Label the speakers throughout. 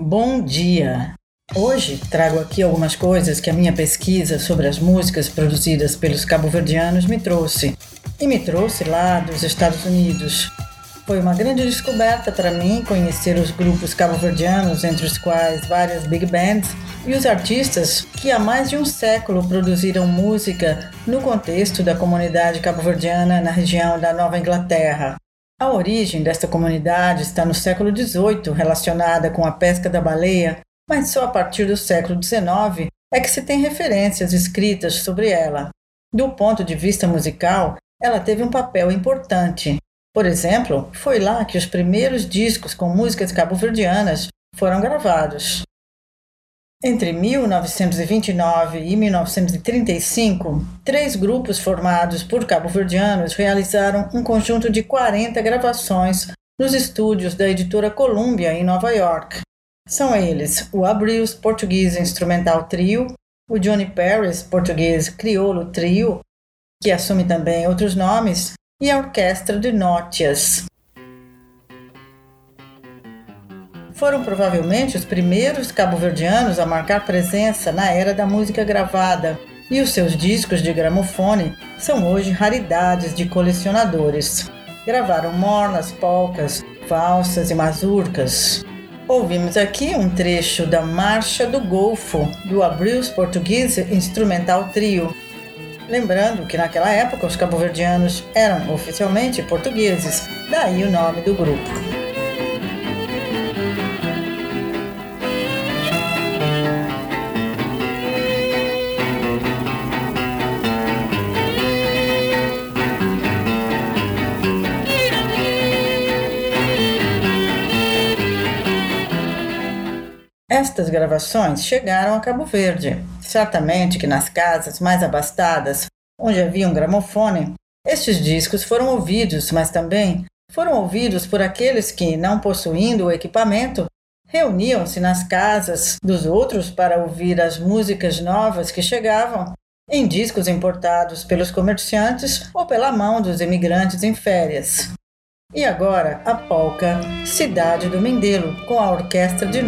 Speaker 1: Bom dia! Hoje trago aqui algumas coisas que a minha pesquisa sobre as músicas produzidas pelos cabo-verdianos me trouxe. E me trouxe lá dos Estados Unidos. Foi uma grande descoberta para mim conhecer os grupos cabo-verdianos, entre os quais várias big bands, e os artistas que há mais de um século produziram música no contexto da comunidade cabo-verdiana na região da Nova Inglaterra. A origem desta comunidade está no século XVIII, relacionada com a pesca da baleia, mas só a partir do século XIX é que se tem referências escritas sobre ela. Do ponto de vista musical, ela teve um papel importante. Por exemplo, foi lá que os primeiros discos com músicas cabo-verdianas foram gravados. Entre 1929 e 1935, três grupos formados por cabo-verdianos realizaram um conjunto de 40 gravações nos estúdios da editora Columbia, em Nova York. São eles o Abrios Português Instrumental Trio, o Johnny Paris Português Criolo Trio, que assume também outros nomes, e a Orquestra de Nótias. Foram provavelmente os primeiros cabo-verdianos a marcar presença na era da música gravada, e os seus discos de gramofone são hoje raridades de colecionadores. Gravaram mornas, polcas, valsas e mazurcas. Ouvimos aqui um trecho da Marcha do Golfo, do Abrils Português Instrumental Trio. Lembrando que naquela época os cabo-verdianos eram oficialmente portugueses, daí o nome do grupo. Estas gravações chegaram a Cabo Verde. Certamente que nas casas mais abastadas, onde havia um gramofone, estes discos foram ouvidos, mas também foram ouvidos por aqueles que, não possuindo o equipamento, reuniam-se nas casas dos outros para ouvir as músicas novas que chegavam em discos importados pelos comerciantes ou pela mão dos imigrantes em férias. E agora a polca Cidade do Mindelo, com a orquestra de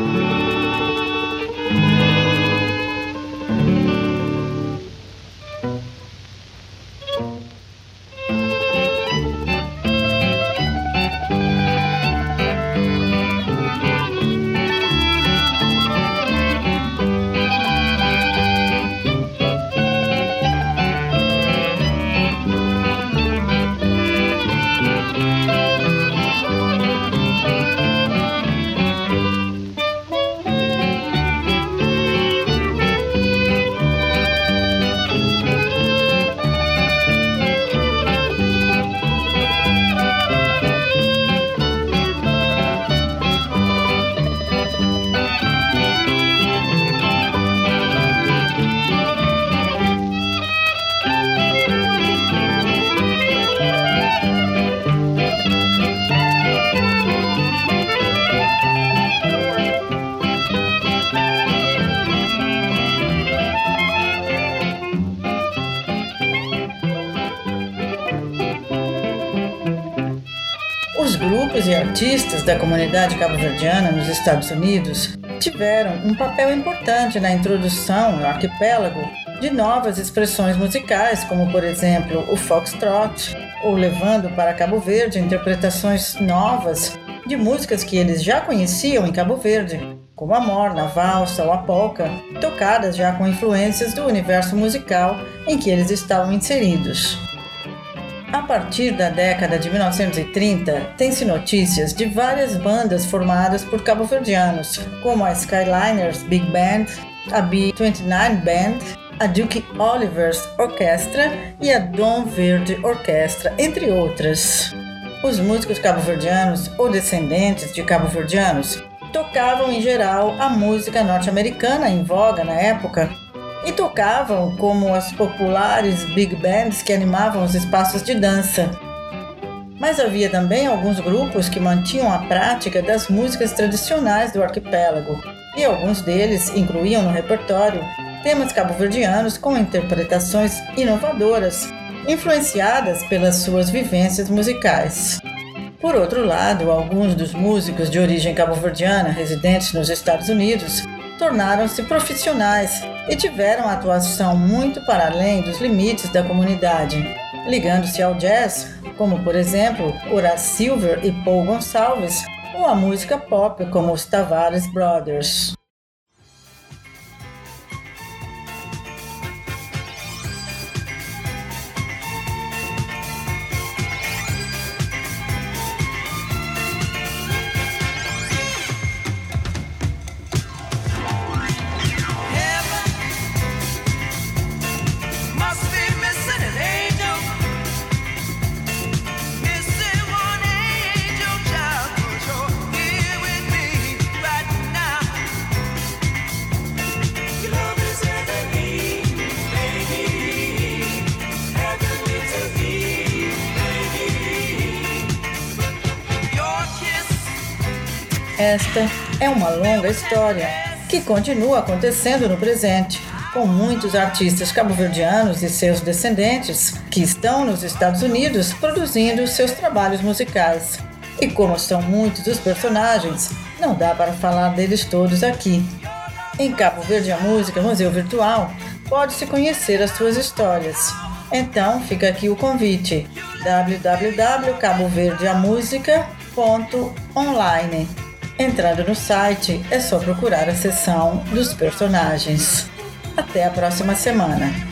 Speaker 1: Nótias, Os grupos e artistas da comunidade cabo-verdiana nos Estados Unidos tiveram um papel importante na introdução no arquipélago de novas expressões musicais, como por exemplo o foxtrot, ou levando para Cabo Verde interpretações novas de músicas que eles já conheciam em Cabo Verde, como a morna, a valsa ou a polca, tocadas já com influências do universo musical em que eles estavam inseridos. A partir da década de 1930, tem-se notícias de várias bandas formadas por cabo-verdianos, como a Skyliners Big Band, a B-29 Band, a Duke Oliver's Orchestra e a Dom Verde Orchestra, entre outras. Os músicos cabo-verdianos ou descendentes de cabo-verdianos tocavam em geral a música norte-americana em voga na época, e tocavam como as populares big bands que animavam os espaços de dança. Mas havia também alguns grupos que mantinham a prática das músicas tradicionais do arquipélago, e alguns deles incluíam no repertório temas cabo-verdianos com interpretações inovadoras, influenciadas pelas suas vivências musicais. Por outro lado, alguns dos músicos de origem cabo-verdiana residentes nos Estados Unidos tornaram-se profissionais e tiveram atuação muito para além dos limites da comunidade, ligando-se ao jazz, como por exemplo Horace Silver e Paul Gonçalves, ou a música pop como os Tavares Brothers. Esta é uma longa história que continua acontecendo no presente, com muitos artistas cabo-verdianos e seus descendentes que estão nos Estados Unidos produzindo seus trabalhos musicais. E como são muitos os personagens, não dá para falar deles todos aqui. Em Cabo Verde a Música Museu Virtual, pode-se conhecer as suas histórias. Então fica aqui o convite: www.caboverdeamusica.online. Entrando no site, é só procurar a seção dos personagens. Até a próxima semana!